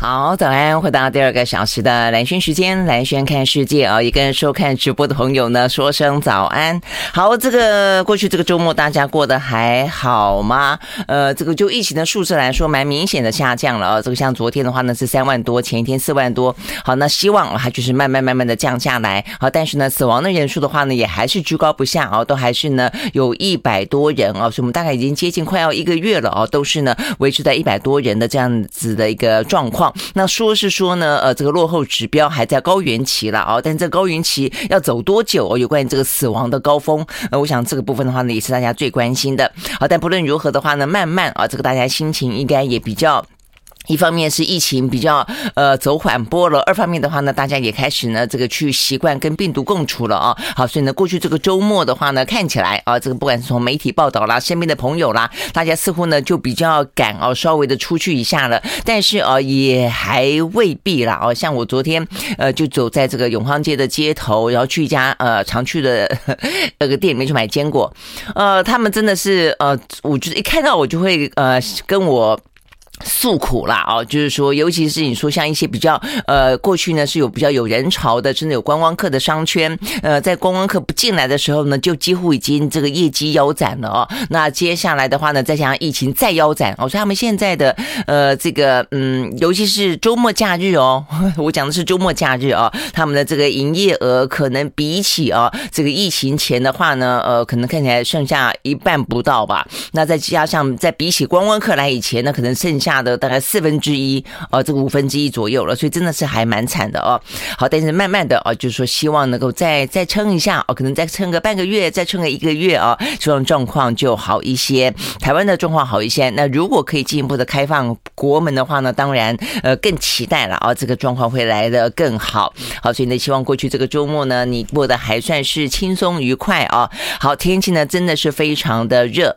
好，早安！回到第二个小时的蓝轩时间，蓝轩看世界啊，也跟收看直播的朋友呢说声早安。好，这个过去这个周末大家过得还好吗？呃，这个就疫情的数字来说，蛮明显的下降了啊。这个像昨天的话呢是三万多，前一天四万多。好，那希望它就是慢慢慢慢的降下来。好，但是呢，死亡的人数的话呢，也还是居高不下啊，都还是呢有一百多人啊，所以我们大概已经接近快要一个月了啊，都是呢维持在一百多人的这样子的一个状况。那说是说呢，呃，这个落后指标还在高原期了啊，但这高原期要走多久？有关于这个死亡的高峰，呃，我想这个部分的话呢，也是大家最关心的。好，但不论如何的话呢，慢慢啊，这个大家心情应该也比较。一方面是疫情比较呃走缓波了，二方面的话呢，大家也开始呢这个去习惯跟病毒共处了啊。好，所以呢，过去这个周末的话呢，看起来啊，这个不管是从媒体报道啦，身边的朋友啦，大家似乎呢就比较敢啊，稍微的出去一下了。但是啊，也还未必啦。哦，像我昨天呃就走在这个永康街的街头，然后去一家呃常去的那个店里面去买坚果，呃，他们真的是呃，我就是一看到我就会呃跟我。诉苦啦，哦，就是说，尤其是你说像一些比较呃，过去呢是有比较有人潮的，真的有观光客的商圈，呃，在观光客不进来的时候呢，就几乎已经这个业绩腰斩了哦。那接下来的话呢，再加上疫情再腰斩，哦，所以他们现在的呃这个嗯，尤其是周末假日哦，我讲的是周末假日哦，他们的这个营业额可能比起啊这个疫情前的话呢，呃，可能看起来剩下一半不到吧。那再加上在比起观光客来以前呢，可能剩下。大的大概四分之一哦，这个五分之一左右了，所以真的是还蛮惨的哦。好，但是慢慢的哦，就是说希望能够再再撑一下哦，可能再撑个半个月，再撑个一个月啊，希望状况就好一些，台湾的状况好一些。那如果可以进一步的开放国门的话呢，当然呃更期待了啊，这个状况会来的更好。好，所以呢，希望过去这个周末呢，你过得还算是轻松愉快啊。好，天气呢真的是非常的热。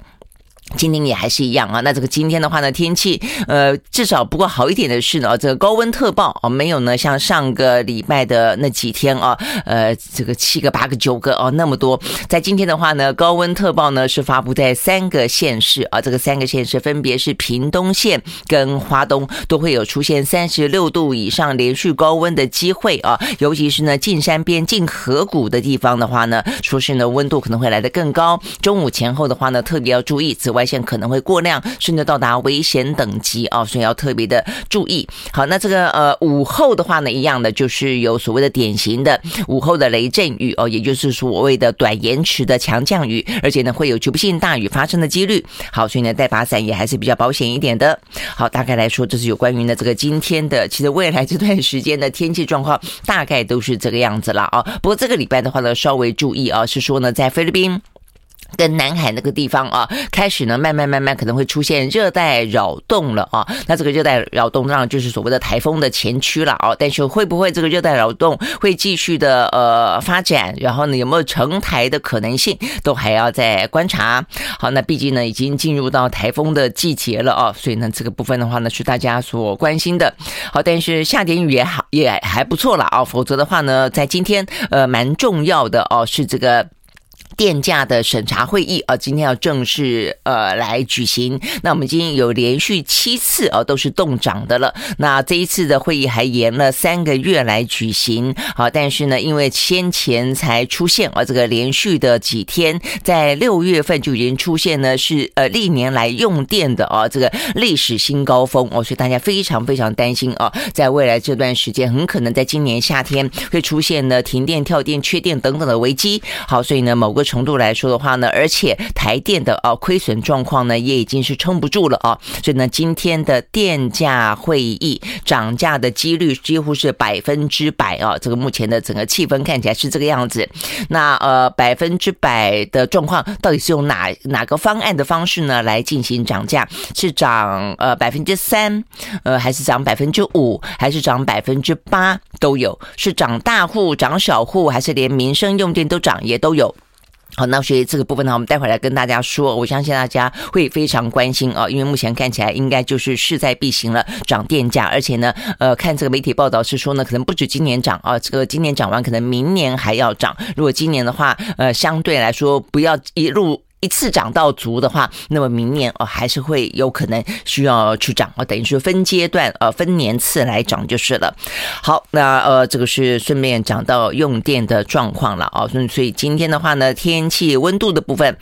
今天也还是一样啊，那这个今天的话呢，天气呃至少不过好一点的是呢，这个高温特报啊没有呢像上个礼拜的那几天啊，呃这个七个八个九个哦那么多，在今天的话呢，高温特报呢是发布在三个县市啊，这个三个县市分别是屏东县跟花东，都会有出现三十六度以上连续高温的机会啊，尤其是呢近山边近河谷的地方的话呢，说是呢温度可能会来得更高，中午前后的话呢特别要注意紫外线可能会过量，甚至到达危险等级啊，所以要特别的注意。好，那这个呃午后的话呢，一样的就是有所谓的典型的午后的雷阵雨哦，也就是所谓的短延迟的强降雨，而且呢会有局部性大雨发生的几率。好，所以呢带把伞也还是比较保险一点的。好，大概来说，这是有关于呢这个今天的，其实未来这段时间的天气状况大概都是这个样子了啊。不过这个礼拜的话呢，稍微注意啊，是说呢在菲律宾。跟南海那个地方啊，开始呢，慢慢慢慢可能会出现热带扰动了啊。那这个热带扰动当然就是所谓的台风的前驱了啊。但是会不会这个热带扰动会继续的呃发展？然后呢，有没有成台的可能性，都还要再观察。好，那毕竟呢，已经进入到台风的季节了啊，所以呢，这个部分的话呢，是大家所关心的。好，但是下点雨也好，也还不错了啊。否则的话呢，在今天呃蛮重要的哦，是这个。电价的审查会议啊，今天要正式呃来举行。那我们今天有连续七次啊都是冻涨的了。那这一次的会议还延了三个月来举行。好，但是呢，因为先前才出现啊这个连续的几天，在六月份就已经出现呢是呃历年来用电的啊这个历史新高峰哦，所以大家非常非常担心啊，在未来这段时间很可能在今年夏天会出现呢停电、跳电、缺电等等的危机。好，所以呢某个。程度来说的话呢，而且台电的啊亏损状况呢也已经是撑不住了啊，所以呢今天的电价会议涨价的几率几乎是百分之百啊，这个目前的整个气氛看起来是这个样子。那呃百分之百的状况到底是用哪哪个方案的方式呢来进行涨价？是涨呃百分之三，呃还是涨百分之五，还是涨百分之八都有？是涨大户涨小户，还是连民生用电都涨也都有？好，那所以这个部分呢，我们待会来跟大家说。我相信大家会非常关心啊，因为目前看起来应该就是势在必行了，涨电价，而且呢，呃，看这个媒体报道是说呢，可能不止今年涨啊，这个今年涨完，可能明年还要涨。如果今年的话，呃，相对来说不要一路。一次涨到足的话，那么明年哦还是会有可能需要去涨哦，等于是分阶段呃分年次来涨就是了。好，那呃这个是顺便讲到用电的状况了啊，所以所以今天的话呢，天气温度的部分。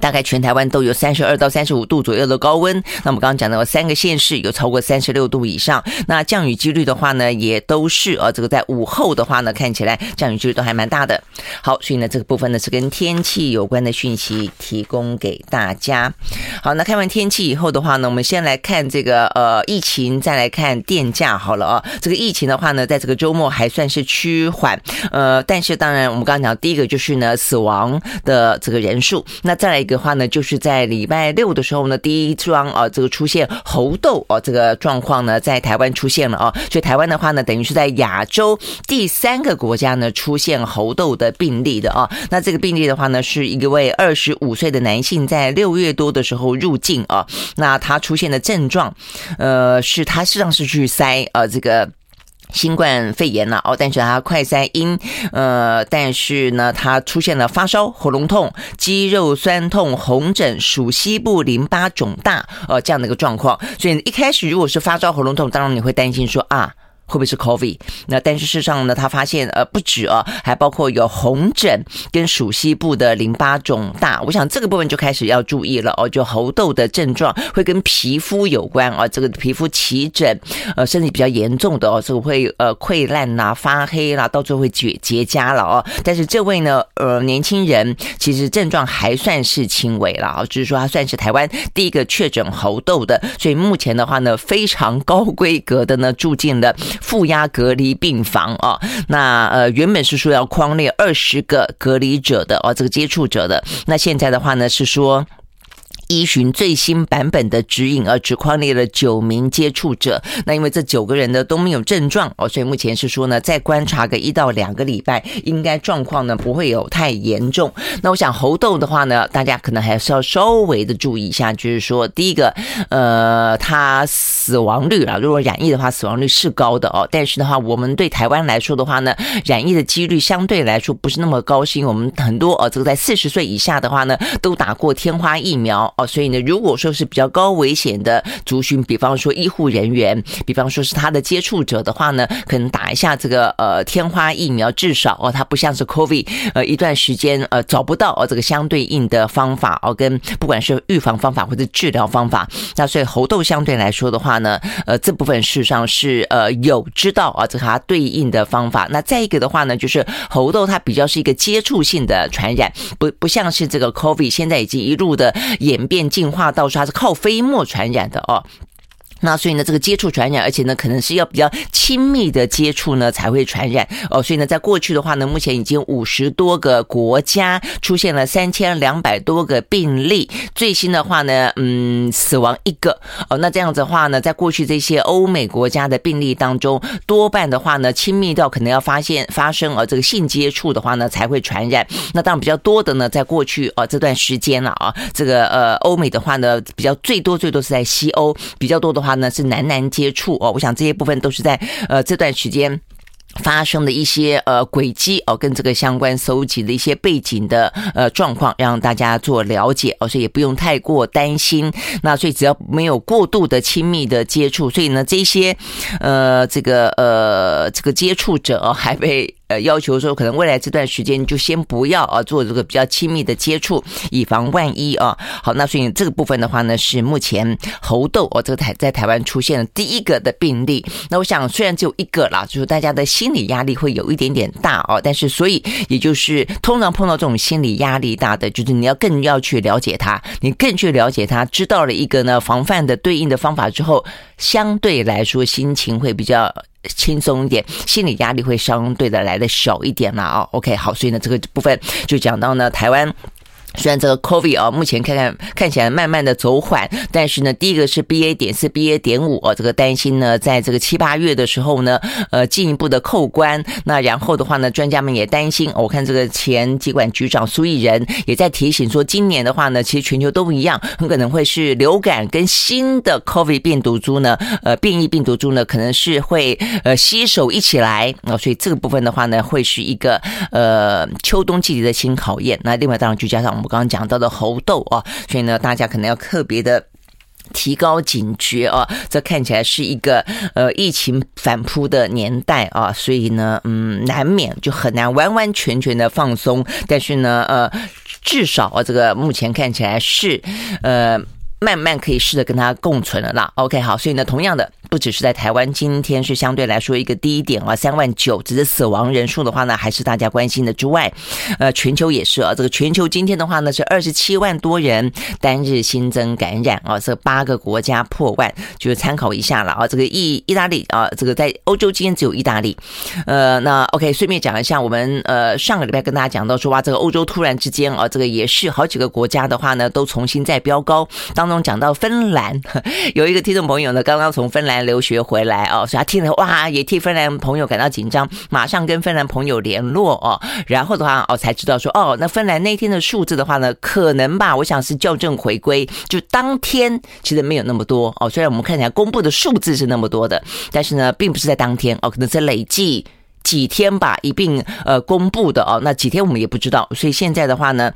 大概全台湾都有三十二到三十五度左右的高温。那我们刚刚讲到三个县市有超过三十六度以上。那降雨几率的话呢，也都是呃，这个在午后的话呢，看起来降雨几率都还蛮大的。好，所以呢，这个部分呢是跟天气有关的讯息提供给大家。好，那看完天气以后的话呢，我们先来看这个呃疫情，再来看电价好了啊。这个疫情的话呢，在这个周末还算是趋缓，呃，但是当然我们刚刚讲第一个就是呢死亡的这个人数，那再来。的话呢，就是在礼拜六的时候呢，第一桩啊，这个出现猴痘啊，这个状况呢，在台湾出现了啊，所以台湾的话呢，等于是在亚洲第三个国家呢出现猴痘的病例的啊。那这个病例的话呢，是一位二十五岁的男性，在六月多的时候入境啊，那他出现的症状，呃，是他实际上是去塞呃这个。新冠肺炎了哦，但是他快塞阴，呃，但是呢，他出现了发烧、喉咙痛、肌肉酸痛、红疹、属西部淋巴肿大，呃，这样的一个状况。所以一开始如果是发烧、喉咙痛，当然你会担心说啊。会不会是 COVID？那但是事实上呢，他发现呃不止啊，还包括有红疹跟鼠西部的淋巴肿大。我想这个部分就开始要注意了哦，就喉痘的症状会跟皮肤有关啊，这个皮肤起疹，呃，甚至比较严重的哦，这个会呃溃烂啦、发黑啦，到最后会结结痂了哦。但是这位呢，呃，年轻人其实症状还算是轻微了啊，就是说他算是台湾第一个确诊喉痘的，所以目前的话呢，非常高规格的呢住进了。负压隔离病房啊，那呃原本是说要框列二十个隔离者的哦，这个接触者的，那现在的话呢是说。依循最新版本的指引，而只框列了九名接触者。那因为这九个人呢都没有症状哦，所以目前是说呢，再观察个一到两个礼拜，应该状况呢不会有太严重。那我想猴痘的话呢，大家可能还是要稍微的注意一下，就是说第一个，呃，它死亡率啊，如果染疫的话，死亡率是高的哦。但是的话，我们对台湾来说的话呢，染疫的几率相对来说不是那么高，是因为我们很多哦，这个在四十岁以下的话呢，都打过天花疫苗。哦，所以呢，如果说是比较高危险的族群，比方说医护人员，比方说是他的接触者的话呢，可能打一下这个呃天花疫苗，至少哦，它不像是 COVID，呃一段时间呃找不到哦这个相对应的方法哦，跟不管是预防方法或者治疗方法，那所以猴痘相对来说的话呢，呃这部分事实上是呃有知道啊这个它对应的方法。那再一个的话呢，就是猴痘它比较是一个接触性的传染，不不像是这个 COVID，现在已经一路的演。变进化到说它是靠飞沫传染的哦。那所以呢，这个接触传染，而且呢，可能是要比较亲密的接触呢才会传染哦。所以呢，在过去的话呢，目前已经五十多个国家出现了三千两百多个病例，最新的话呢，嗯，死亡一个哦。那这样子的话呢，在过去这些欧美国家的病例当中，多半的话呢，亲密到可能要发现发生呃这个性接触的话呢才会传染。那当然比较多的呢，在过去哦这段时间了啊，这个呃欧美的话呢，比较最多最多是在西欧比较多的话。他呢是男男接触哦，我想这些部分都是在呃这段时间发生的一些呃轨迹哦，跟这个相关搜集的一些背景的呃状况，让大家做了解哦，所以也不用太过担心。那所以只要没有过度的亲密的接触，所以呢这些呃这个呃这个接触者哦还被。呃，要求说可能未来这段时间就先不要啊做这个比较亲密的接触，以防万一啊。好，那所以这个部分的话呢，是目前猴痘哦，这个台在台湾出现了第一个的病例。那我想虽然只有一个啦，就是大家的心理压力会有一点点大哦，但是所以也就是通常碰到这种心理压力大的，就是你要更要去了解他，你更去了解他，知道了一个呢防范的对应的方法之后，相对来说心情会比较。轻松一点，心理压力会相对的来的小一点了啊。OK，好，所以呢，这个部分就讲到呢，台湾。虽然这个 COVID 啊，目前看看看起来慢慢的走缓，但是呢，第一个是 BA 点四、BA 点五，这个担心呢，在这个七八月的时候呢，呃，进一步的扣关。那然后的话呢，专家们也担心，我看这个前疾管局长苏益仁也在提醒说，今年的话呢，其实全球都不一样，很可能会是流感跟新的 COVID 病毒株呢，呃，变异病毒株呢，可能是会呃携手一起来啊，所以这个部分的话呢，会是一个呃秋冬季节的新考验。那另外当然就加上。我们刚刚讲到的猴痘啊，所以呢，大家可能要特别的。提高警觉啊！这看起来是一个呃疫情反扑的年代啊，所以呢，嗯，难免就很难完完全全的放松。但是呢，呃，至少啊，这个目前看起来是呃慢慢可以试着跟它共存了啦。OK，好，所以呢，同样的。不只是在台湾，今天是相对来说一个低点啊，三万九，只是死亡人数的话呢，还是大家关心的之外，呃，全球也是啊，这个全球今天的话呢是二十七万多人单日新增感染啊，这八个国家破万，就是参考一下了啊，这个意意大利啊，这个在欧洲今天只有意大利，呃，那 OK，顺便讲一下，我们呃上个礼拜跟大家讲到说哇，这个欧洲突然之间啊，这个也是好几个国家的话呢都重新在飙高，当中讲到芬兰，有一个听众朋友呢刚刚从芬兰。留学回来哦，所以他听了哇，也替芬兰朋友感到紧张，马上跟芬兰朋友联络哦，然后的话哦，才知道说哦，那芬兰那天的数字的话呢，可能吧，我想是校正回归，就当天其实没有那么多哦，虽然我们看起来公布的数字是那么多的，但是呢，并不是在当天哦，可能是累计几天吧一并呃公布的哦，那几天我们也不知道，所以现在的话呢。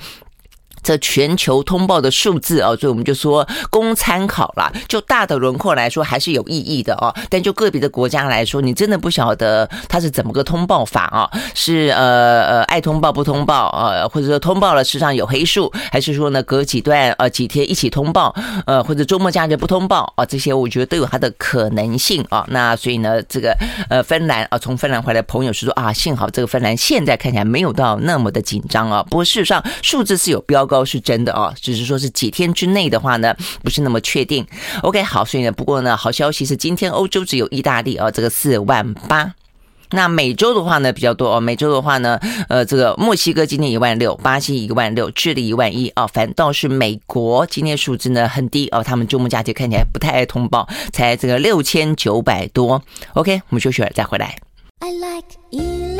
这全球通报的数字哦，所以我们就说供参考啦。就大的轮廓来说，还是有意义的哦。但就个别的国家来说，你真的不晓得它是怎么个通报法啊？是呃呃爱通报不通报呃，或者说通报了时常有黑数，还是说呢隔几段呃几天一起通报呃，或者周末假日不通报啊？这些我觉得都有它的可能性啊。那所以呢，这个呃芬兰啊，从芬兰回来朋友是说啊，幸好这个芬兰现在看起来没有到那么的紧张啊。不过事实上数字是有标。高是真的哦，只是说是几天之内的话呢，不是那么确定。OK，好，所以呢，不过呢，好消息是今天欧洲只有意大利哦，这个四万八。那美洲的话呢比较多哦，美洲的话呢，呃，这个墨西哥今天一万六，巴西一万六，智利一万一啊，反倒是美国今天数字呢很低哦，他们周末假期看起来不太爱通报，才这个六千九百多。OK，我们休息会再回来。I like you.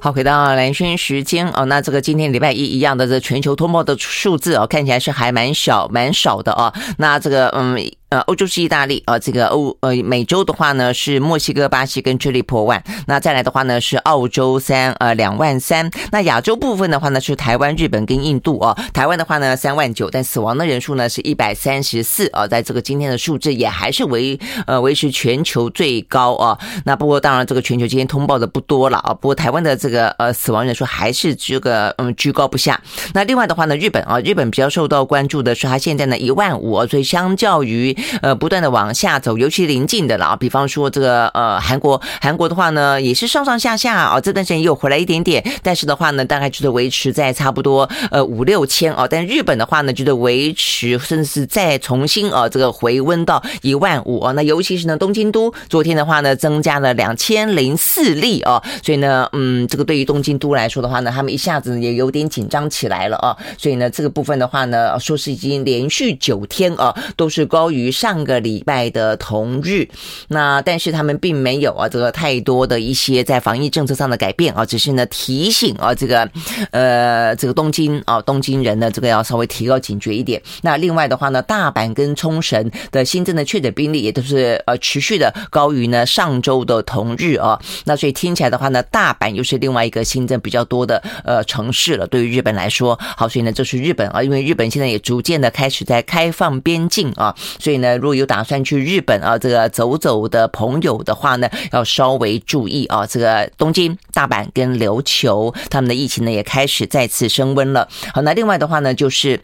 好，回到蓝轩时间哦，那这个今天礼拜一一样的这全球通报的数字哦，看起来是还蛮小蛮少的哦。那这个嗯。呃，欧洲是意大利，呃，这个欧呃美洲的话呢是墨西哥、巴西跟智利破万，那再来的话呢是澳洲三呃两万三，那亚洲部分的话呢是台湾、日本跟印度哦，台湾的话呢三万九，但死亡的人数呢是一百三十四啊，在这个今天的数字也还是维呃维持全球最高啊。那不过当然这个全球今天通报的不多了啊，不过台湾的这个呃死亡人数还是这个嗯居高不下。那另外的话呢，日本啊，日本比较受到关注的是它现在呢一万五，所以相较于呃，不断的往下走，尤其临近的了啊，比方说这个呃韩国，韩国的话呢也是上上下下啊，这段时间又回来一点点，但是的话呢，大概就是维持在差不多呃五六千啊，但日本的话呢，就是维持甚至是再重新啊这个回温到一万五啊，那尤其是呢东京都昨天的话呢增加了两千零四例啊，所以呢嗯这个对于东京都来说的话呢，他们一下子也有点紧张起来了啊，所以呢这个部分的话呢，说是已经连续九天啊都是高于。上个礼拜的同日，那但是他们并没有啊，这个太多的一些在防疫政策上的改变啊，只是呢提醒啊，这个呃这个东京啊，东京人呢这个要稍微提高警觉一点。那另外的话呢，大阪跟冲绳的新增的确诊病例也都是呃持续的高于呢上周的同日啊。那所以听起来的话呢，大阪又是另外一个新增比较多的呃城市了。对于日本来说，好，所以呢这是日本啊，因为日本现在也逐渐的开始在开放边境啊，所以那。如果有打算去日本啊，这个走走的朋友的话呢，要稍微注意啊。这个东京、大阪跟琉球，他们的疫情呢也开始再次升温了。好，那另外的话呢，就是。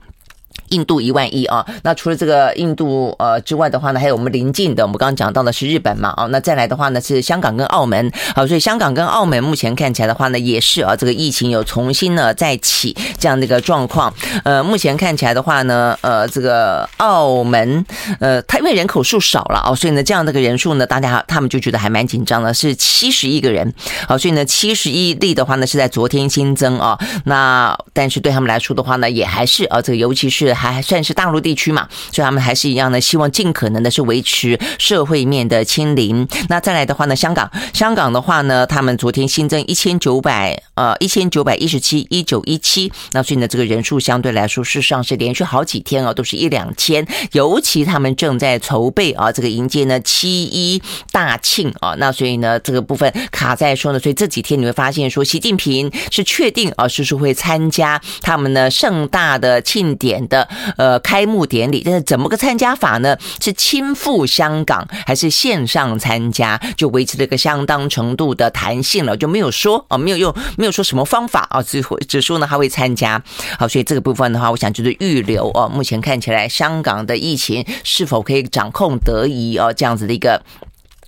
印度一万一啊，那除了这个印度呃之外的话呢，还有我们邻近的，我们刚刚讲到的是日本嘛啊，那再来的话呢是香港跟澳门，好，所以香港跟澳门目前看起来的话呢，也是啊这个疫情有重新呢再起这样的一个状况。呃，目前看起来的话呢，呃，这个澳门呃，它因为人口数少了啊，所以呢这样的一个人数呢，大家他们就觉得还蛮紧张的，是七十亿个人，好，所以呢七十亿例的话呢是在昨天新增啊，那但是对他们来说的话呢，也还是啊这个尤其是。还算是大陆地区嘛，所以他们还是一样的，希望尽可能的是维持社会面的清零。那再来的话呢，香港，香港的话呢，他们昨天新增一千九百呃一千九百一十七一九一七，那所以呢，这个人数相对来说事实上是连续好几天啊，都是一两千，尤其他们正在筹备啊，这个迎接呢七一大庆啊，那所以呢，这个部分卡在说呢，所以这几天你会发现说，习近平是确定啊，是说会参加他们呢盛大的庆典的呃开幕典礼，但是怎么个参加法呢？是亲赴香港还是线上参加？就维持了一个相当程度的弹性了，就没有说啊，没有用，没有说什么方法啊，只会只说呢他会参加。好，所以这个部分的话，我想就是预留哦，目前看起来香港的疫情是否可以掌控得宜哦，这样子的一个。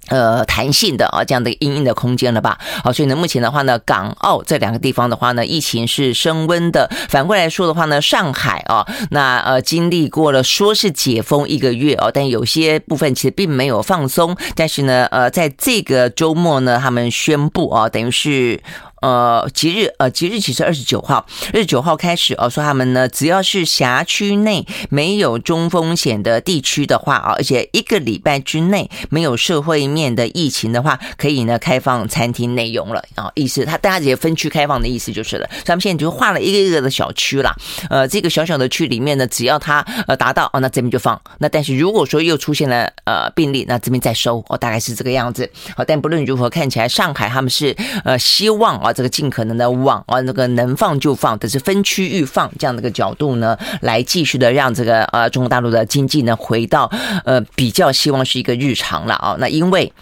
呃，弹性的啊，这样的阴影的空间了吧？好，所以呢，目前的话呢，港澳这两个地方的话呢，疫情是升温的。反过来说的话呢，上海啊，那呃，经历过了说是解封一个月哦，但有些部分其实并没有放松。但是呢，呃，在这个周末呢，他们宣布啊，等于是。呃，即日呃，即日起是二十九号，二十九号开始哦，说他们呢，只要是辖区内没有中风险的地区的话啊，而且一个礼拜之内没有社会面的疫情的话，可以呢开放餐厅内容了啊。意思，他大家直接分区开放的意思就是了。他们现在就画了一个一个的小区啦，呃，这个小小的区里面呢，只要他呃达到哦，那这边就放。那但是如果说又出现了呃病例，那这边再收哦，大概是这个样子。好，但不论如何，看起来上海他们是呃希望啊。这个尽可能的往啊，那个能放就放，但是分区域放这样的一个角度呢，来继续的让这个呃中国大陆的经济呢回到呃比较希望是一个日常了啊。那因为。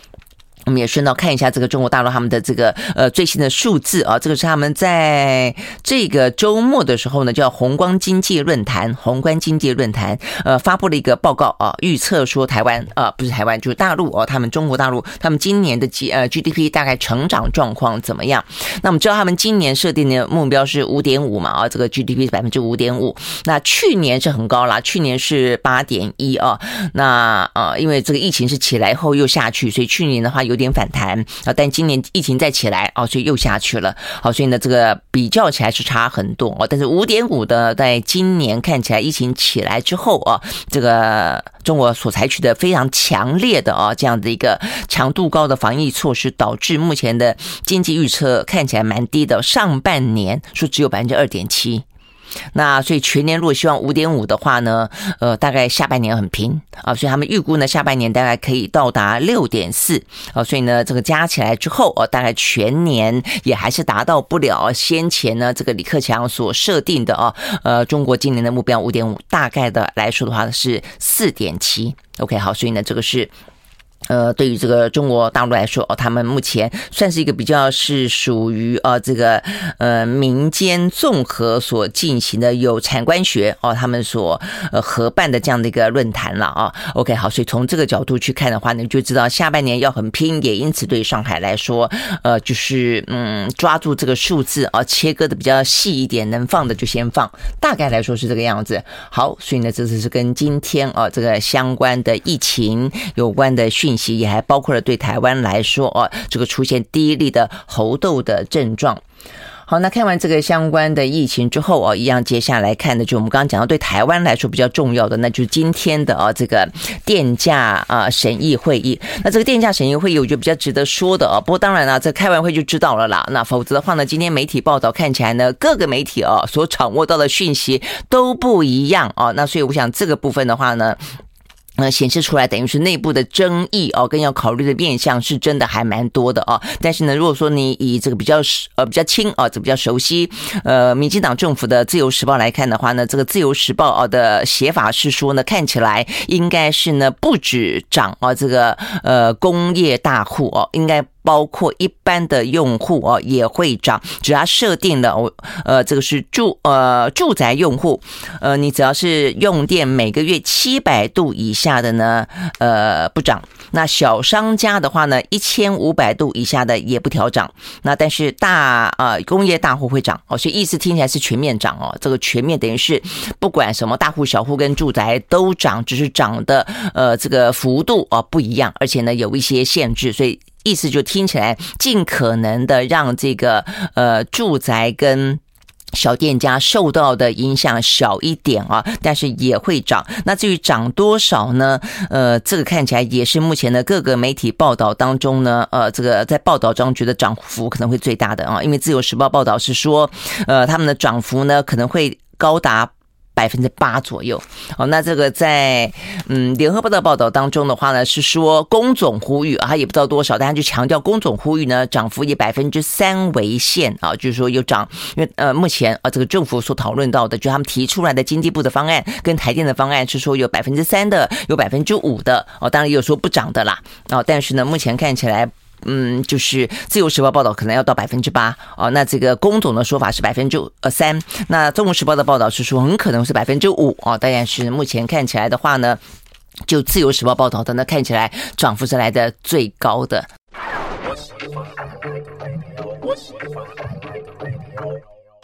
我们也顺道看一下这个中国大陆他们的这个呃最新的数字啊，这个是他们在这个周末的时候呢，叫宏观经济论坛，宏观经济论坛呃发布了一个报告啊，预测说台湾啊不是台湾就是大陆哦，他们中国大陆他们今年的 G 呃 GDP 大概成长状况怎么样？那我们知道他们今年设定的目标是五点五嘛啊，这个 GDP 是百分之五点五，那去年是很高啦，去年是八点一啊，那呃因为这个疫情是起来后又下去，所以去年的话有。有点反弹啊，但今年疫情再起来啊，所以又下去了。好，所以呢，这个比较起来是差很多啊。但是五点五的，在今年看起来疫情起来之后啊，这个中国所采取的非常强烈的啊这样的一个强度高的防疫措施，导致目前的经济预测看起来蛮低的。上半年说只有百分之二点七。那所以全年如果希望五点五的话呢，呃，大概下半年很拼啊，所以他们预估呢下半年大概可以到达六点四啊，所以呢这个加起来之后哦，大概全年也还是达到不了先前呢这个李克强所设定的啊，呃，中国今年的目标五点五，大概的来说的话是四点七，OK 好，所以呢这个是。呃，对于这个中国大陆来说，哦，他们目前算是一个比较是属于呃这个呃民间综合所进行的有产官学哦，他们所呃合办的这样的一个论坛了啊。OK，好，所以从这个角度去看的话呢，就知道下半年要很拼，也因此对上海来说，呃，就是嗯抓住这个数字啊，切割的比较细一点，能放的就先放，大概来说是这个样子。好，所以呢，这次是跟今天啊这个相关的疫情有关的讯息也还包括了对台湾来说哦，这个出现第一例的猴痘的症状。好，那看完这个相关的疫情之后哦，一样接下来看的就我们刚刚讲到对台湾来说比较重要的，那就是今天的啊这个电价啊审议会议。那这个电价审议会议，我觉得比较值得说的啊。不过当然了，这开完会就知道了啦。那否则的话呢，今天媒体报道看起来呢，各个媒体啊所掌握到的讯息都不一样啊。那所以我想这个部分的话呢。呃，显示出来等于是内部的争议哦，跟要考虑的面向是真的还蛮多的哦。但是呢，如果说你以这个比较呃比较轻啊，这比较熟悉呃民进党政府的自由时报来看的话呢，这个自由时报哦的写法是说呢，看起来应该是呢不止涨啊这个呃工业大户哦，应该。包括一般的用户哦也会涨，只要设定了哦，呃，这个是住呃住宅用户，呃，你只要是用电每个月七百度以下的呢，呃，不涨。那小商家的话呢，一千五百度以下的也不调涨。那但是大呃工业大户会涨哦，所以意思听起来是全面涨哦。这个全面等于是不管什么大户小户跟住宅都涨，只是涨的呃这个幅度啊不一样，而且呢有一些限制，所以。意思就听起来尽可能的让这个呃住宅跟小店家受到的影响小一点啊，但是也会涨。那至于涨多少呢？呃，这个看起来也是目前的各个媒体报道当中呢，呃，这个在报道中觉得涨幅可能会最大的啊，因为自由时报报道是说，呃，他们的涨幅呢可能会高达。百分之八左右，哦，那这个在嗯联合报的报道当中的话呢，是说工总呼吁啊，也不知道多少，但他就强调工总呼吁呢，涨幅以百分之三为限啊，就是说有涨，因为呃目前啊这个政府所讨论到的，就他们提出来的经济部的方案跟台电的方案是说有百分之三的，有百分之五的哦，当然也有说不涨的啦，哦，但是呢目前看起来。嗯，就是自由时报报道可能要到百分之八啊，那这个工总的说法是百分之呃三，那中国时报的报道是说很可能是百分之五啊，当然是目前看起来的话呢，就自由时报报道的呢看起来涨幅是来的最高的。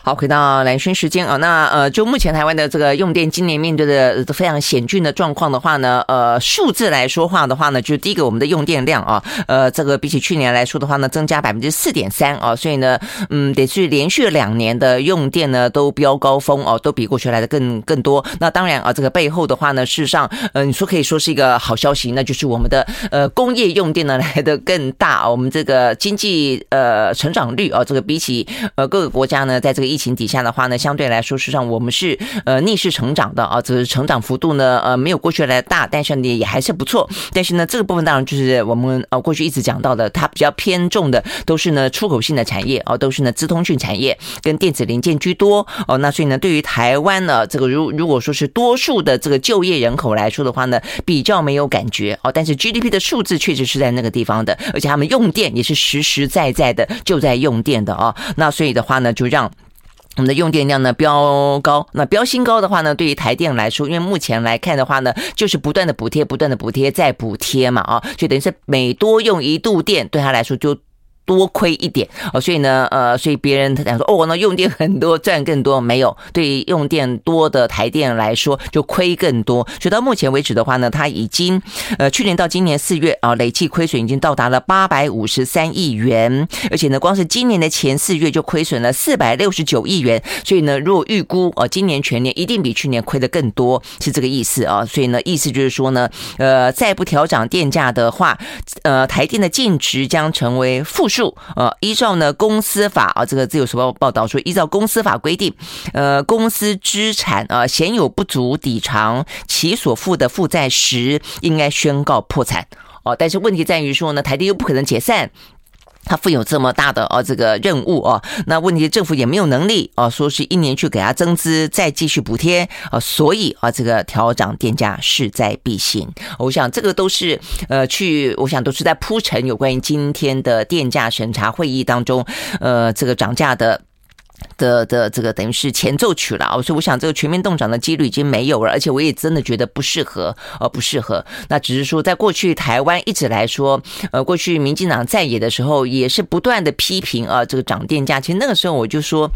好，回到蓝轩时间啊，那呃，就目前台湾的这个用电今年面对的非常险峻的状况的话呢，呃，数字来说话的话呢，就第一个我们的用电量啊，呃，这个比起去年来说的话呢，增加百分之四点三啊，所以呢，嗯，得是连续两年的用电呢都飙高峰哦，都比过去来的更更多。那当然啊，这个背后的话呢，事实上，呃，你说可以说是一个好消息，那就是我们的呃工业用电呢来的更大，我们这个经济呃成长率啊，这个比起呃各个国家呢，在这个。疫情底下的话呢，相对来说，实际上我们是呃逆势成长的啊，只是成长幅度呢，呃没有过去来大，但是呢也还是不错。但是呢，这个部分当然就是我们呃过去一直讲到的，它比较偏重的都是呢出口性的产业哦，都是呢资通讯产业跟电子零件居多哦。那所以呢，对于台湾呢，这个如如果说是多数的这个就业人口来说的话呢，比较没有感觉哦。但是 GDP 的数字确实是在那个地方的，而且他们用电也是实实在在的就在用电的哦。那所以的话呢，就让我们的用电量呢飙高，那飙新高的话呢，对于台电来说，因为目前来看的话呢，就是不断的补贴，不断的补贴，再补贴嘛，啊，就等于是每多用一度电，对他来说就。多亏一点哦，所以呢，呃，所以别人他讲说，哦，那用电很多赚更多，没有，对用电多的台电来说就亏更多。所以到目前为止的话呢，它已经呃去年到今年四月啊，累计亏损已经到达了八百五十三亿元，而且呢，光是今年的前四月就亏损了四百六十九亿元。所以呢，如果预估哦，今年全年一定比去年亏得更多，是这个意思啊。所以呢，意思就是说呢，呃，再不调涨电价的话，呃，台电的净值将成为负数，呃，依照呢公司法啊，这个自由时报报道说，依照公司法规定，呃，公司资产啊鲜有不足抵偿其所负的负债时，应该宣告破产哦。但是问题在于说呢，台电又不可能解散。他负有这么大的哦这个任务哦，那问题政府也没有能力哦，说是一年去给他增资，再继续补贴啊，所以啊这个调涨电价势在必行。我想这个都是呃去，我想都是在铺陈有关于今天的电价审查会议当中，呃这个涨价的。的的这个等于是前奏曲了啊，所以我想这个全面动涨的几率已经没有了，而且我也真的觉得不适合，呃，不适合。那只是说，在过去台湾一直来说，呃，过去民进党在野的时候，也是不断的批评啊，这个涨电价。其实那个时候我就说，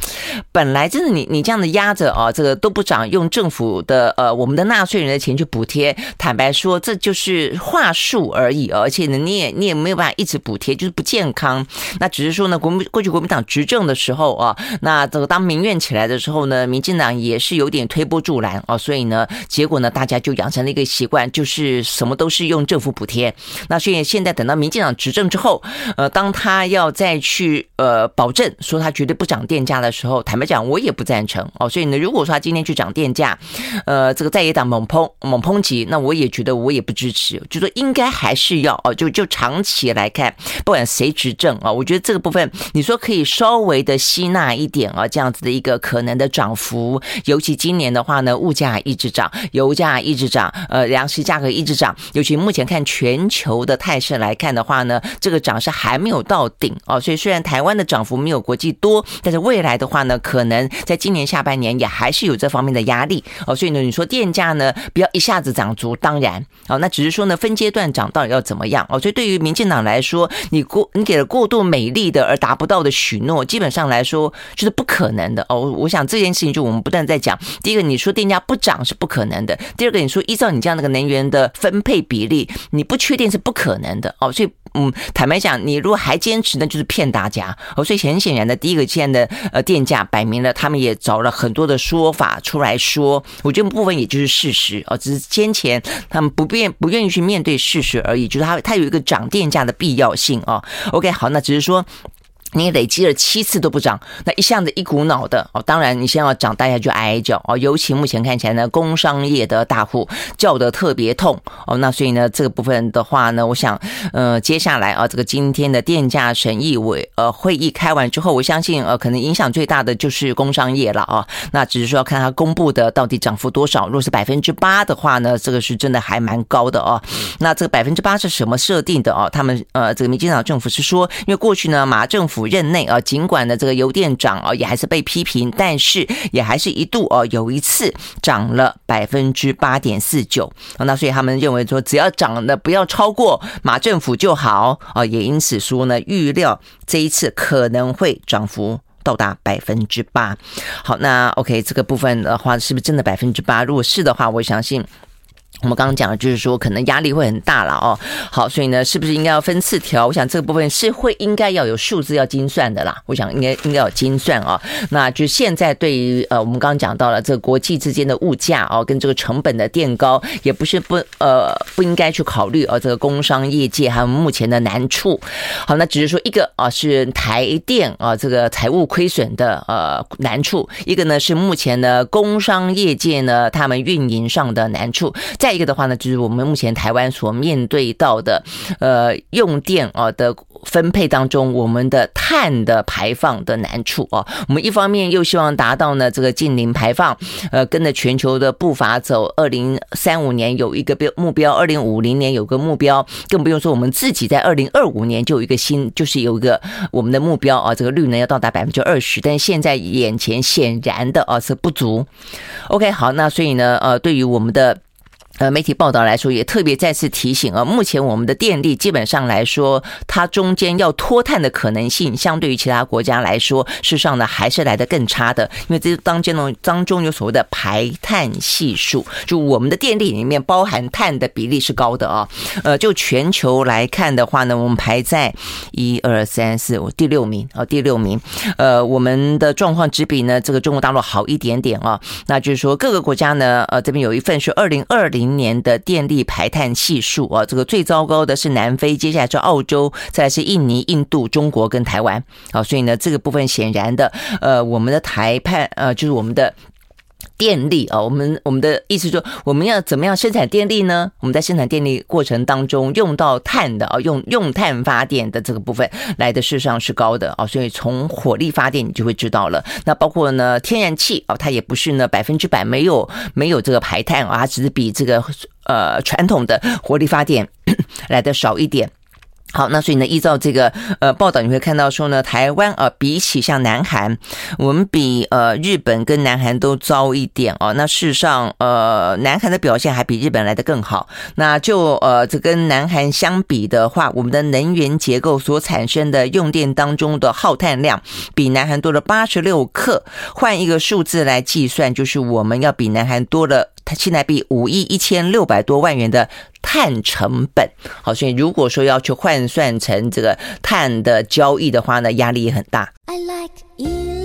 本来真的你你这样的压着啊，这个都不涨，用政府的呃我们的纳税人的钱去补贴，坦白说这就是话术而已，而且呢你也你也没有办法一直补贴，就是不健康。那只是说呢，国民过去国民党执政的时候啊，那。这个当民怨起来的时候呢，民进党也是有点推波助澜啊，所以呢，结果呢，大家就养成了一个习惯，就是什么都是用政府补贴。那所以现在等到民进党执政之后，呃，当他要再去呃保证说他绝对不涨电价的时候，坦白讲，我也不赞成哦。所以呢，如果说他今天去涨电价，呃，这个在野党猛抨猛抨击，那我也觉得我也不支持，就说应该还是要哦，就就长期来看，不管谁执政啊，我觉得这个部分你说可以稍微的吸纳一点点。啊，这样子的一个可能的涨幅，尤其今年的话呢，物价一直涨，油价一直涨，呃，粮食价格一直涨。尤其目前看全球的态势来看的话呢，这个涨势还没有到顶哦。所以虽然台湾的涨幅没有国际多，但是未来的话呢，可能在今年下半年也还是有这方面的压力哦。所以呢，你说电价呢，不要一下子涨足，当然哦，那只是说呢，分阶段涨到底要怎么样哦。所以对于民进党来说，你过你给了过度美丽的而达不到的许诺，基本上来说就是不。可能的哦，我想这件事情就我们不断在讲。第一个，你说电价不涨是不可能的；第二个，你说依照你这样的个能源的分配比例，你不确定是不可能的哦。所以嗯，坦白讲，你如果还坚持，那就是骗大家哦。所以很显然的，第一个现在的呃电价摆明了，他们也找了很多的说法出来说，我觉得部分也就是事实哦，只是先前他们不便不愿意去面对事实而已，就是他他有一个涨电价的必要性哦。OK，好，那只是说。你累积了七次都不涨，那一向的一股脑的哦，当然你先要涨，大家就挨挨叫哦。尤其目前看起来呢，工商业的大户叫得特别痛哦。那所以呢，这个部分的话呢，我想呃，接下来啊，这个今天的电价审议委呃会议开完之后，我相信呃，可能影响最大的就是工商业了啊。那只是说要看它公布的到底涨幅多少。如果是百分之八的话呢，这个是真的还蛮高的哦。那这个百分之八是什么设定的哦？他们呃，这个民进党政府是说，因为过去呢，马政府。任内啊，尽管呢这个油电涨啊，也还是被批评，但是也还是一度哦，有一次涨了百分之八点四九。那所以他们认为说，只要涨的不要超过马政府就好啊，也因此说呢，预料这一次可能会涨幅到达百分之八。好，那 OK 这个部分的话，是不是真的百分之八？如果是的话，我相信。我们刚刚讲的就是说，可能压力会很大了哦。好，所以呢，是不是应该要分次调？我想这个部分是会应该要有数字要精算的啦。我想应该应该要精算啊。那就现在对于呃，我们刚刚讲到了这个国际之间的物价哦，跟这个成本的垫高，也不是不呃不应该去考虑啊。这个工商业界还有目前的难处。好，那只是说一个啊是台电啊这个财务亏损的呃难处，一个呢是目前的工商业界呢他们运营上的难处。再一个的话呢，就是我们目前台湾所面对到的，呃，用电啊的分配当中，我们的碳的排放的难处啊。我们一方面又希望达到呢这个净零排放，呃，跟着全球的步伐走，二零三五年有一个标目标，二零五零年有个目标，更不用说我们自己在二零二五年就有一个新，就是有一个我们的目标啊，这个绿能要到达百分之二十，但现在眼前显然的啊是不足。OK，好，那所以呢，呃，对于我们的。呃，媒体报道来说，也特别再次提醒啊，目前我们的电力基本上来说，它中间要脱碳的可能性，相对于其他国家来说，事实上呢还是来得更差的，因为这当中当中有所谓的排碳系数，就我们的电力里面包含碳的比例是高的啊。呃，就全球来看的话呢，我们排在一二三四五第六名啊，第六名。呃，我们的状况只比呢这个中国大陆好一点点啊。那就是说各个国家呢，呃，这边有一份是二零二零。明年的电力排碳系数啊，这个最糟糕的是南非，接下来是澳洲，再来是印尼、印度、中国跟台湾。好，所以呢，这个部分显然的，呃，我们的台判呃，就是我们的电力啊，我们我们的意思说，我们要怎么样生产电力呢？我们在生产电力过程当中用到碳的啊，用用碳发电的这个部分来的事实上是高的啊，所以从火力发电你就会知道了。那包括呢，天然气啊，它也不是呢百分之百没有没有这个排碳啊，它只是比这个呃传统的火力发电 来的少一点。好，那所以呢，依照这个呃报道，你会看到说呢，台湾啊、呃，比起像南韩，我们比呃日本跟南韩都糟一点哦。那事实上，呃，南韩的表现还比日本来得更好。那就呃，这跟南韩相比的话，我们的能源结构所产生的用电当中的耗碳量，比南韩多了八十六克。换一个数字来计算，就是我们要比南韩多了。它现在比五亿一千六百多万元的碳成本，好，所以如果说要去换算成这个碳的交易的话呢，压力也很大。I like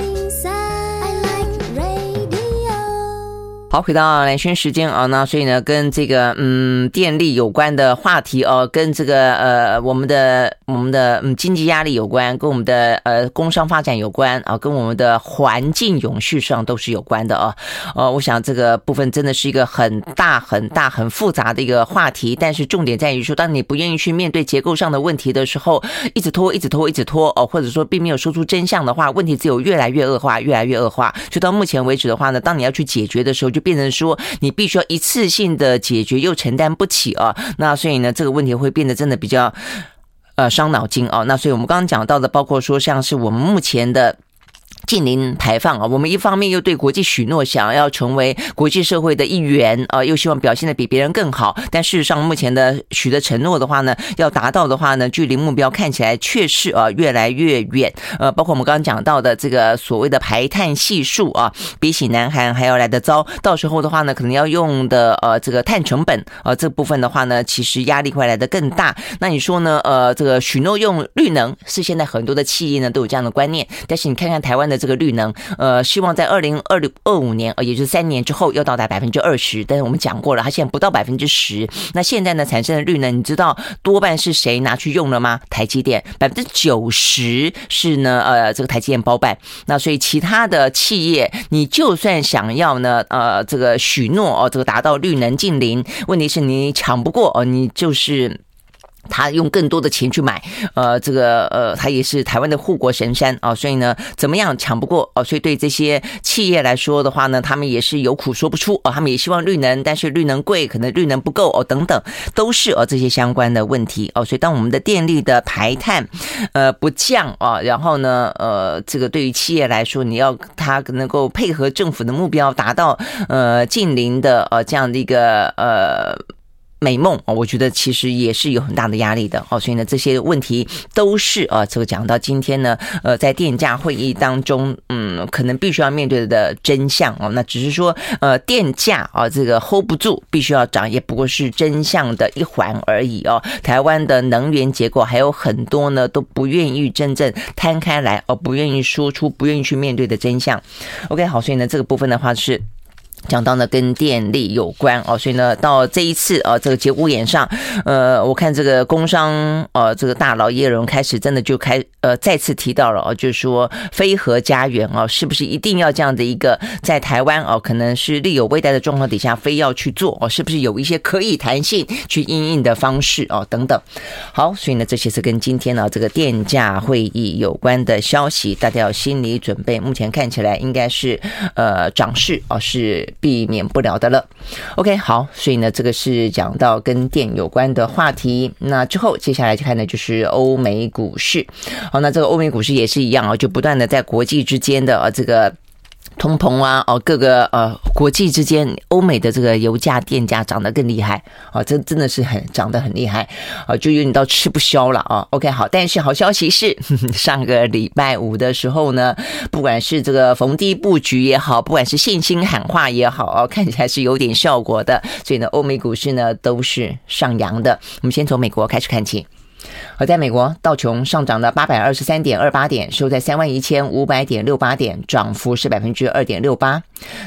好，回到蓝轩时间啊，那所以呢，跟这个嗯电力有关的话题哦，跟这个呃我们的我们的嗯经济压力有关，跟我们的呃工商发展有关啊，跟我们的环境永续上都是有关的啊。呃，我想这个部分真的是一个很大很大很复杂的一个话题，但是重点在于说，当你不愿意去面对结构上的问题的时候，一直拖，一直拖，一直拖哦，或者说并没有说出真相的话，问题只有越来越恶化，越来越恶化。就到目前为止的话呢，当你要去解决的时候，就变成说你必须要一次性的解决，又承担不起啊，那所以呢，这个问题会变得真的比较呃伤脑筋啊。那所以我们刚刚讲到的，包括说像是我们目前的。净零排放啊，我们一方面又对国际许诺，想要成为国际社会的一员啊，又希望表现的比别人更好。但事实上，目前的许的承诺的话呢，要达到的话呢，距离目标看起来确实啊越来越远。呃，包括我们刚刚讲到的这个所谓的排碳系数啊，比起南韩还要来得糟。到时候的话呢，可能要用的呃这个碳成本呃这部分的话呢，其实压力会来得更大。那你说呢？呃，这个许诺用绿能是现在很多的企业呢都有这样的观念，但是你看看台湾的。这个绿能，呃，希望在二零二六二五年，呃，也就是三年之后，要到达百分之二十。但是我们讲过了，它现在不到百分之十。那现在呢，产生的绿能，你知道多半是谁拿去用了吗？台积电，百分之九十是呢，呃，这个台积电包办。那所以其他的企业，你就算想要呢，呃，这个许诺哦，这个达到绿能净零，问题是你抢不过哦，你就是。他用更多的钱去买，呃，这个呃，他也是台湾的护国神山啊，所以呢，怎么样抢不过哦？所以对这些企业来说的话呢，他们也是有苦说不出哦。他们也希望绿能，但是绿能贵，可能绿能不够哦，等等，都是哦这些相关的问题哦。所以当我们的电力的排碳呃不降啊，然后呢，呃，这个对于企业来说，你要它能够配合政府的目标，达到呃近零的呃这样的一个呃。美梦啊，我觉得其实也是有很大的压力的哦，所以呢，这些问题都是啊，这个讲到今天呢，呃，在电价会议当中，嗯，可能必须要面对的真相哦。那只是说，呃，电价啊，这个 hold 不住，必须要涨，也不过是真相的一环而已哦。台湾的能源结构还有很多呢，都不愿意真正摊开来哦，不愿意说出，不愿意去面对的真相。OK，好，所以呢，这个部分的话是。讲到呢，跟电力有关哦，所以呢，到这一次啊，这个节骨眼上，呃，我看这个工商呃，这个大佬叶荣开始真的就开呃，再次提到了哦，就是说非核家园啊，是不是一定要这样的一个在台湾哦，可能是力有未逮的状况底下，非要去做哦，是不是有一些可以弹性去应应的方式哦，等等。好，所以呢，这些是跟今天呢这个电价会议有关的消息，大家要心理准备。目前看起来应该是呃涨势哦，是。避免不了的了。OK，好，所以呢，这个是讲到跟电有关的话题。那之后接下来就看的就是欧美股市。好，那这个欧美股市也是一样啊，就不断的在国际之间的啊这个。通膨啊，哦，各个呃国际之间，欧美的这个油价、电价涨得更厉害啊，这真的是很涨得很厉害啊，就有点到吃不消了啊。OK，好，但是好消息是，上个礼拜五的时候呢，不管是这个逢低布局也好，不管是信心喊话也好啊，看起来是有点效果的，所以呢，欧美股市呢都是上扬的。我们先从美国开始看起。而在美国，道琼上涨了八百二十三点二八点，收在三万一千五百点六八点，涨幅是百分之二点六八。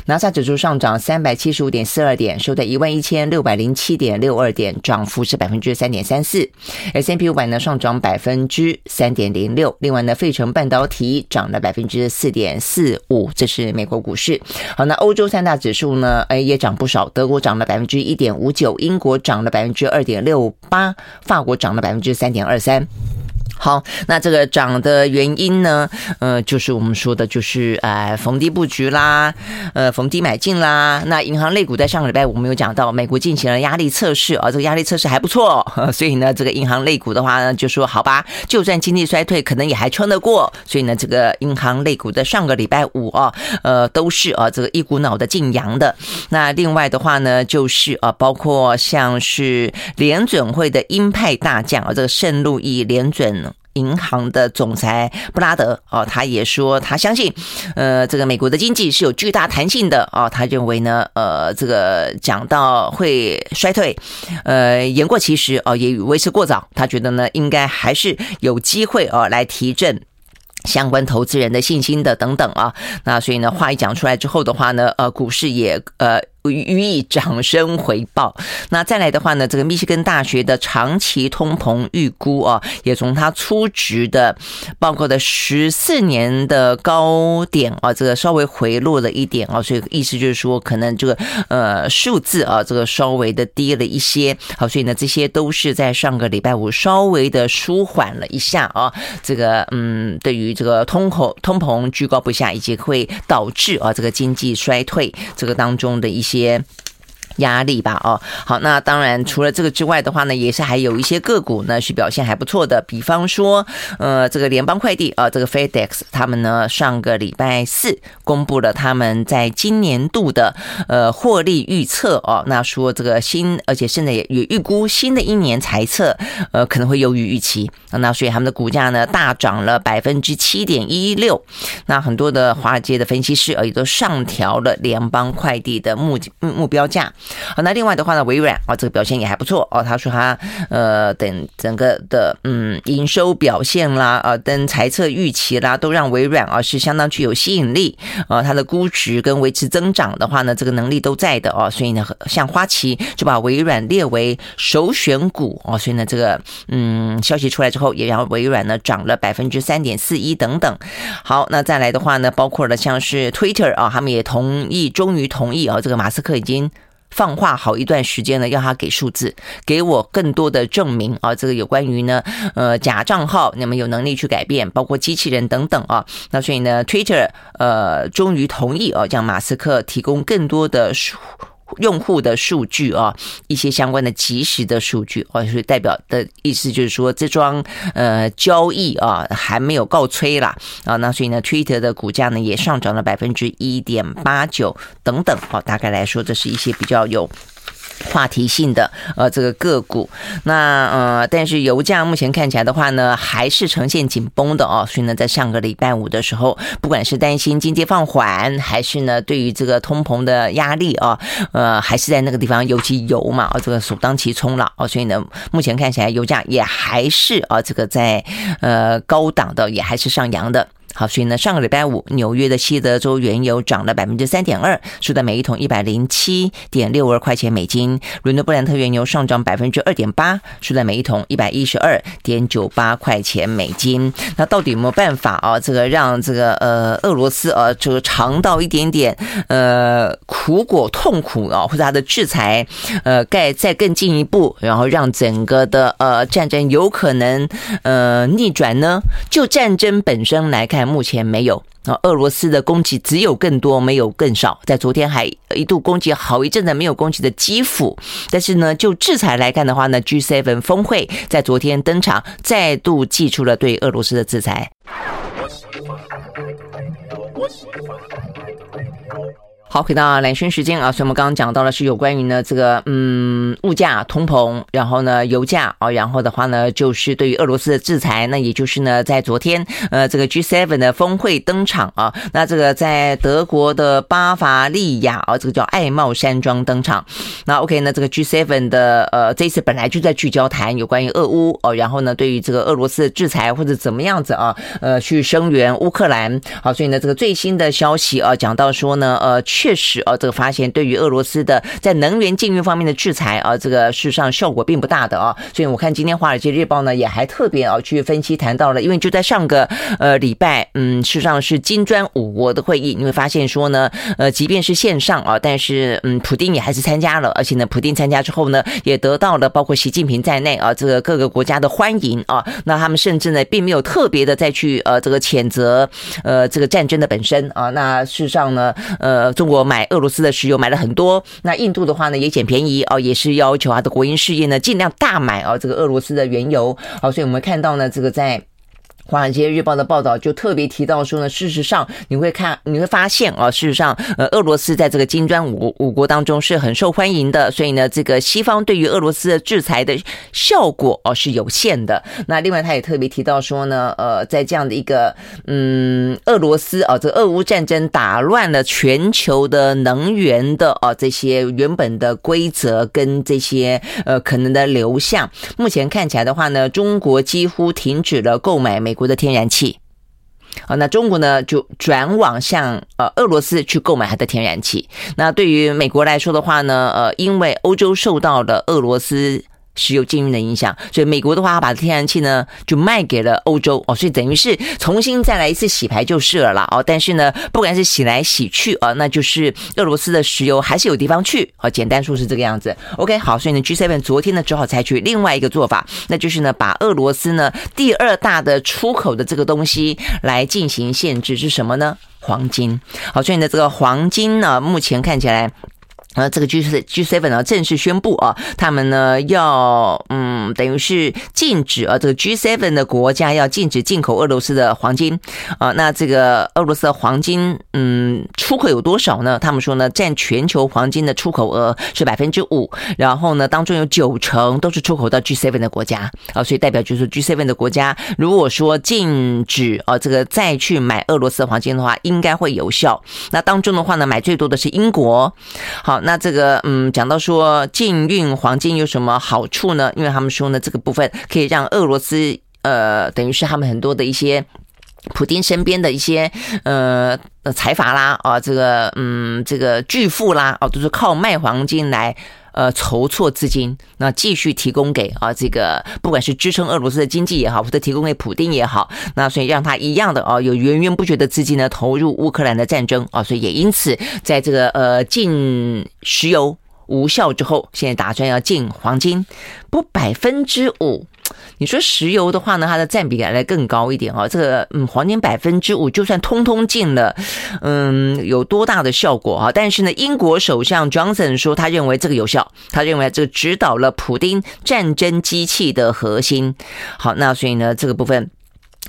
纳斯达克指数上涨三百七十五点四二点，收在一万一千六百零七点六二点，涨幅是百分之三点三四。S&P 五百呢上涨百分之三点零六。另外呢，费城半导体涨了百分之四点四五。这是美国股市。好，那欧洲三大指数呢，哎也涨不少。德国涨了百分之一点五九，英国涨了百分之二点六八，法国涨了百分之三三点二三。好，那这个涨的原因呢？呃，就是我们说的，就是呃逢低布局啦，呃逢低买进啦。那银行类股在上个礼拜我们有讲到，美国进行了压力测试啊，这个压力测试还不错，所以呢，这个银行类股的话呢，就说好吧，就算经济衰退，可能也还撑得过。所以呢，这个银行类股的上个礼拜五啊，呃，都是啊这个一股脑的进扬的。那另外的话呢，就是啊，包括像是联准会的鹰派大将啊，这个圣路易联准。银行的总裁布拉德哦，他也说他相信，呃，这个美国的经济是有巨大弹性的哦。他认为呢，呃，这个讲到会衰退，呃，言过其实哦，也为时过早。他觉得呢，应该还是有机会哦，来提振相关投资人的信心的等等啊。那所以呢，话一讲出来之后的话呢，呃，股市也呃。予以掌声回报。那再来的话呢，这个密歇根大学的长期通膨预估啊，也从它初值的报告的十四年的高点啊，这个稍微回落了一点啊，所以意思就是说，可能这个呃数字啊，这个稍微的低了一些。好，所以呢，这些都是在上个礼拜五稍微的舒缓了一下啊。这个嗯，对于这个通膨通膨居高不下，以及会导致啊这个经济衰退这个当中的一些。些压力吧，哦，好，那当然除了这个之外的话呢，也是还有一些个股呢是表现还不错的，比方说，呃，这个联邦快递啊，这个 FedEx，他们呢上个礼拜四公布了他们在今年度的呃获利预测哦，那说这个新，而且现在也也预估新的一年财测呃可能会优于预期，那所以他们的股价呢大涨了百分之七点一六，那很多的华尔街的分析师呃也都上调了联邦快递的目目标价。好，那另外的话呢，微软啊，这个表现也还不错哦。他说他呃，等整个的嗯营收表现啦，啊，等财测预期啦，都让微软啊是相当具有吸引力啊。它的估值跟维持增长的话呢，这个能力都在的哦。所以呢，像花旗就把微软列为首选股哦。所以呢，这个嗯消息出来之后，也让微软呢涨了百分之三点四一等等。好，那再来的话呢，包括了像是 Twitter 啊，他们也同意，终于同意啊，这个马斯克已经。放话好一段时间呢，要他给数字，给我更多的证明啊！这个有关于呢，呃，假账号，那么有能力去改变，包括机器人等等啊。那所以呢，Twitter 呃，终于同意啊，将马斯克提供更多的数。用户的数据啊，一些相关的及时的数据啊，所以代表的意思就是说，这桩呃交易啊还没有告吹啦啊，那所以呢，Twitter 的股价呢也上涨了百分之一点八九等等，好，大概来说，这是一些比较有。话题性的呃这个个股，那呃但是油价目前看起来的话呢，还是呈现紧绷的哦，所以呢，在上个礼拜五的时候，不管是担心经济放缓，还是呢对于这个通膨的压力啊，呃还是在那个地方，尤其油嘛啊，这个首当其冲了啊，所以呢，目前看起来油价也还是啊这个在呃高档的，也还是上扬的。好，所以呢，上个礼拜五，纽约的西德州原油涨了百分之三点二，收在每一桶一百零七点六二块钱美金；伦敦布兰特原油上涨百分之二点八，收在每一桶一百一十二点九八块钱美金。那到底有没有办法啊？这个让这个呃俄罗斯啊，这个尝到一点点呃苦果痛苦啊，或者它的制裁呃盖再更进一步，然后让整个的呃战争有可能呃逆转呢？就战争本身来看。目前没有啊，俄罗斯的攻击只有更多，没有更少。在昨天还一度攻击好一阵子没有攻击的基辅，但是呢，就制裁来看的话呢，G7 峰会在昨天登场，再度祭出了对俄罗斯的制裁。好，回到蓝轩时间啊，所以我们刚刚讲到的是有关于呢这个嗯物价通膨，然后呢油价啊，然后的话呢就是对于俄罗斯的制裁，那也就是呢在昨天 呃这个 G7 的峰会登场啊，那这个在德国的巴伐利亚啊，这个叫爱茂山庄登场。那 OK，那这个 G7 的呃这次本来就在聚焦谈有关于俄乌哦，然后呢对于这个俄罗斯的制裁或者怎么样子啊，呃去声援乌克兰。好，所以呢这个最新的消息啊讲到说呢呃。确实啊，这个发现对于俄罗斯的在能源禁运方面的制裁啊，这个事实上效果并不大的啊。所以我看今天《华尔街日报》呢也还特别啊去分析谈到了，因为就在上个呃礼拜，嗯，事实上是金砖五国的会议，你会发现说呢，呃，即便是线上啊，但是嗯，普丁也还是参加了，而且呢，普丁参加之后呢，也得到了包括习近平在内啊，这个各个国家的欢迎啊。那他们甚至呢，并没有特别的再去呃这个谴责呃这个战争的本身啊。那事实上呢，呃，中我买俄罗斯的石油买了很多，那印度的话呢也捡便宜哦，也是要求他的国营事业呢尽量大买哦这个俄罗斯的原油，好，所以我们看到呢这个在。《华尔街日报》的报道就特别提到说呢，事实上你会看，你会发现啊，事实上，呃，俄罗斯在这个金砖五五国当中是很受欢迎的，所以呢，这个西方对于俄罗斯的制裁的效果哦是有限的。那另外，他也特别提到说呢，呃，在这样的一个嗯，俄罗斯啊，这俄乌战争打乱了全球的能源的啊这些原本的规则跟这些呃可能的流向。目前看起来的话呢，中国几乎停止了购买美。美国的天然气，啊，那中国呢就转往向呃俄罗斯去购买它的天然气。那对于美国来说的话呢，呃，因为欧洲受到了俄罗斯。石油禁运的影响，所以美国的话，把天然气呢就卖给了欧洲哦，所以等于是重新再来一次洗牌就是了啦哦。但是呢，不管是洗来洗去啊，那就是俄罗斯的石油还是有地方去哦。简单说是这个样子。OK，好，所以呢，G7 昨天呢只好采取另外一个做法，那就是呢把俄罗斯呢第二大的出口的这个东西来进行限制，是什么呢？黄金。好，所以呢这个黄金呢目前看起来。啊，这个 G 7 G seven 呢正式宣布啊，他们呢要嗯，等于是禁止啊，这个 G seven 的国家要禁止进口俄罗斯的黄金啊。那这个俄罗斯的黄金嗯，出口有多少呢？他们说呢，占全球黄金的出口额是百分之五，然后呢，当中有九成都是出口到 G seven 的国家啊，所以代表就是 G seven 的国家，如果说禁止啊这个再去买俄罗斯的黄金的话，应该会有效。那当中的话呢，买最多的是英国，好。那这个嗯，讲到说禁运黄金有什么好处呢？因为他们说呢，这个部分可以让俄罗斯呃，等于是他们很多的一些普丁身边的一些呃财阀啦啊，这个嗯，这个巨富啦啊，都是靠卖黄金来。呃，筹措资金，那继续提供给啊，这个不管是支撑俄罗斯的经济也好，或者提供给普丁也好，那所以让他一样的啊，有源源不绝的资金呢投入乌克兰的战争啊，所以也因此在这个呃进石油无效之后，现在打算要进黄金，不百分之五。你说石油的话呢，它的占比来更高一点啊。这个嗯，黄金百分之五，就算通通进了，嗯，有多大的效果啊？但是呢，英国首相 Johnson 说，他认为这个有效，他认为这个指导了普丁战争机器的核心。好，那所以呢，这个部分。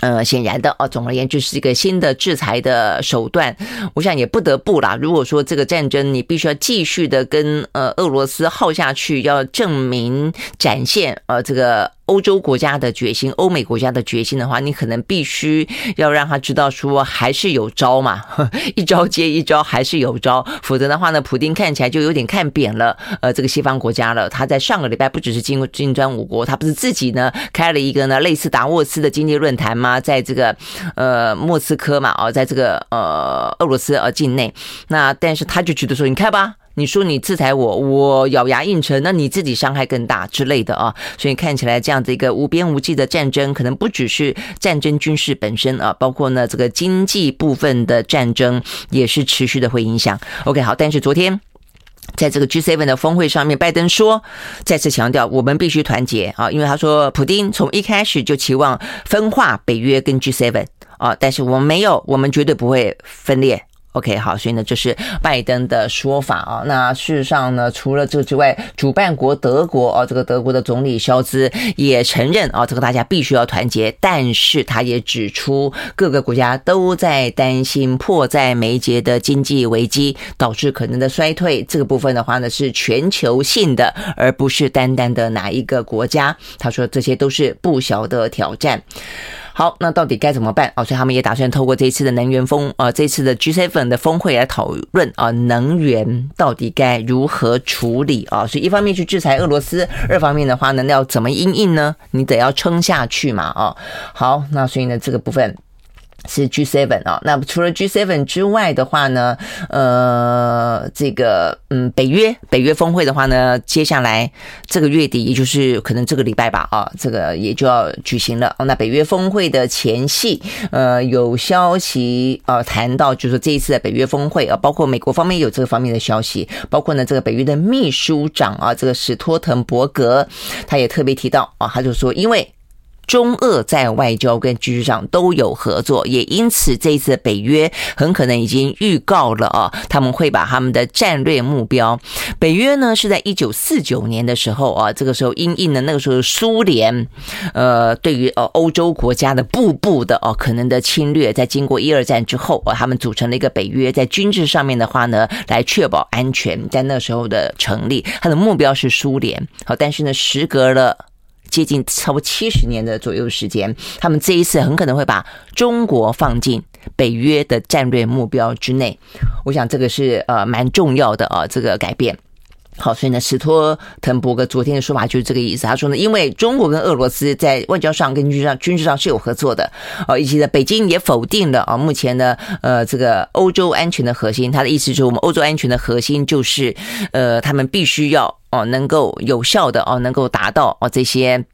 呃，显然的啊，总而言之是一个新的制裁的手段。我想也不得不啦。如果说这个战争你必须要继续的跟呃俄罗斯耗下去，要证明展现呃这个。欧洲国家的决心，欧美国家的决心的话，你可能必须要让他知道说还是有招嘛，一招接一招，还是有招。否则的话呢，普丁看起来就有点看扁了呃这个西方国家了。他在上个礼拜不只是金金砖五国，他不是自己呢开了一个呢类似达沃斯的经济论坛吗？在这个呃莫斯科嘛，哦，在这个呃俄罗斯呃境内。那但是他就觉得说，你看吧。你说你制裁我，我咬牙硬撑，那你自己伤害更大之类的啊，所以看起来这样子一个无边无际的战争，可能不只是战争军事本身啊，包括呢这个经济部分的战争也是持续的会影响。OK，好，但是昨天在这个 G7 的峰会上面，拜登说再次强调我们必须团结啊，因为他说普丁从一开始就期望分化北约跟 G7 啊，但是我们没有，我们绝对不会分裂。OK，好，所以呢，这是拜登的说法啊。那事实上呢，除了这之外，主办国德国啊，这个德国的总理肖兹也承认啊，这个大家必须要团结。但是他也指出，各个国家都在担心迫在眉睫的经济危机导致可能的衰退。这个部分的话呢，是全球性的，而不是单单的哪一个国家。他说这些都是不小的挑战。好，那到底该怎么办啊？所以他们也打算透过这一次的能源峰，呃，这次的 G7 的峰会来讨论啊，能源到底该如何处理啊？所以一方面去制裁俄罗斯，二方面的话呢，要怎么应应呢？你得要撑下去嘛啊。好，那所以呢，这个部分。是 G7 啊，那除了 G7 之外的话呢，呃，这个嗯，北约北约峰会的话呢，接下来这个月底，也就是可能这个礼拜吧，啊，这个也就要举行了。那北约峰会的前夕，呃，有消息啊谈到，就是说这一次的北约峰会啊，包括美国方面有这个方面的消息，包括呢这个北约的秘书长啊，这个史托滕伯格，他也特别提到啊，他就说因为。中俄在外交跟军事上都有合作，也因此这一次北约很可能已经预告了啊，他们会把他们的战略目标。北约呢是在一九四九年的时候啊，这个时候因应了那个时候苏联，呃，对于呃欧洲国家的步步的哦可能的侵略，在经过一二战之后啊，他们组成了一个北约，在军事上面的话呢，来确保安全，在那时候的成立，它的目标是苏联。好，但是呢，时隔了。接近超过七十年的左右时间，他们这一次很可能会把中国放进北约的战略目标之内。我想这个是呃蛮重要的啊，这个改变。好，所以呢，史托滕伯格昨天的说法就是这个意思。他说呢，因为中国跟俄罗斯在外交上跟军事上军事上是有合作的，哦，以及呢，北京也否定了啊，目前呢，呃，这个欧洲安全的核心，他的意思就是我们欧洲安全的核心就是，呃，他们必须要哦，能够有效的哦，能够达到哦这些。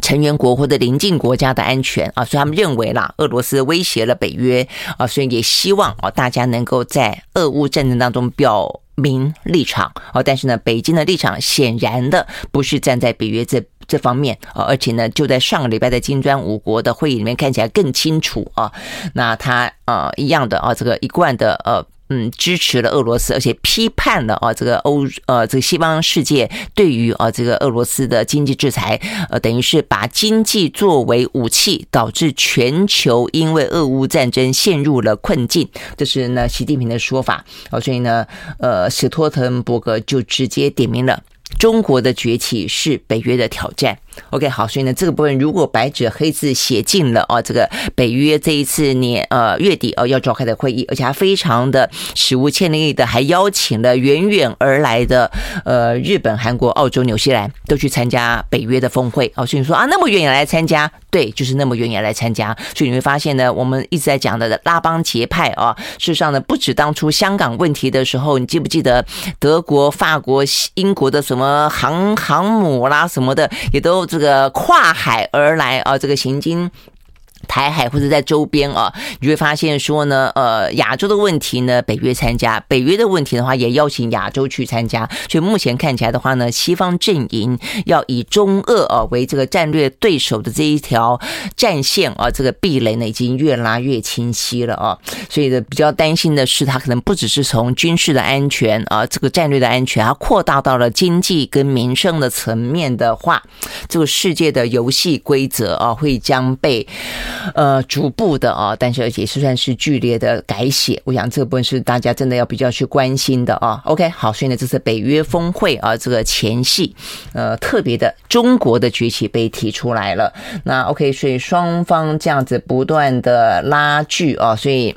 成员国或者邻近国家的安全啊，所以他们认为啦，俄罗斯威胁了北约啊，所以也希望啊，大家能够在俄乌战争当中表明立场啊。但是呢，北京的立场显然的不是站在北约这这方面啊，而且呢，就在上个礼拜的金砖五国的会议里面看起来更清楚啊。那他呃一样的啊，这个一贯的呃。嗯支持了俄罗斯，而且批判了啊这个欧呃这个西方世界对于啊这个俄罗斯的经济制裁，呃等于是把经济作为武器，导致全球因为俄乌战争陷入了困境。这是呢习近平的说法啊，所以呢呃史托滕伯格就直接点名了。中国的崛起是北约的挑战。OK，好，所以呢，这个部分如果白纸黑字写进了啊，这个北约这一次年呃月底哦要召开的会议，而且还非常的史无前例的，还邀请了远远而来的呃日本、韩国、澳洲、纽西兰都去参加北约的峰会哦，所以你说啊，那么远也来参加，对，就是那么远也来参加，所以你会发现呢，我们一直在讲的拉帮结派啊，事实上呢，不止当初香港问题的时候，你记不记得德国、法国、英国的什么航航母啦什么的，也都。这个跨海而来啊，这个行经。台海或者在周边啊，你会发现说呢，呃，亚洲的问题呢，北约参加；北约的问题的话，也邀请亚洲去参加。所以目前看起来的话呢，西方阵营要以中俄啊为这个战略对手的这一条战线啊，这个壁垒呢已经越拉越清晰了啊。所以呢，比较担心的是，它可能不只是从军事的安全啊，这个战略的安全，它扩大到了经济跟民生的层面的话，这个世界的游戏规则啊，会将被。呃，逐步的啊，但是而且是算是剧烈的改写。我想这部分是大家真的要比较去关心的啊。OK，好，所以呢，这次北约峰会啊，这个前戏，呃，特别的中国的崛起被提出来了。那 OK，所以双方这样子不断的拉锯啊，所以。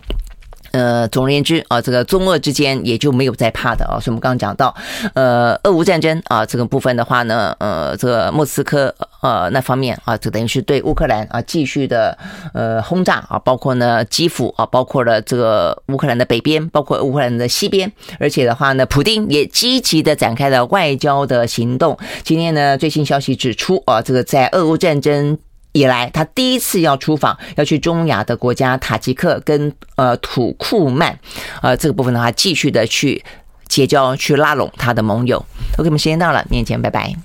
呃，总而言之啊，这个中俄之间也就没有再怕的啊。所以我们刚刚讲到，呃，俄乌战争啊，这个部分的话呢，呃，这个莫斯科呃那方面啊，就等于是对乌克兰啊继续的呃轰炸啊，包括呢基辅啊，包括了这个乌克兰的北边，包括乌克兰的西边，而且的话呢，普丁也积极的展开了外交的行动。今天呢，最新消息指出啊，这个在俄乌战争。以来，他第一次要出访，要去中亚的国家塔吉克跟呃土库曼，呃这个部分的话，继续的去结交、去拉拢他的盟友。OK，我们时间到了，明天见，拜拜。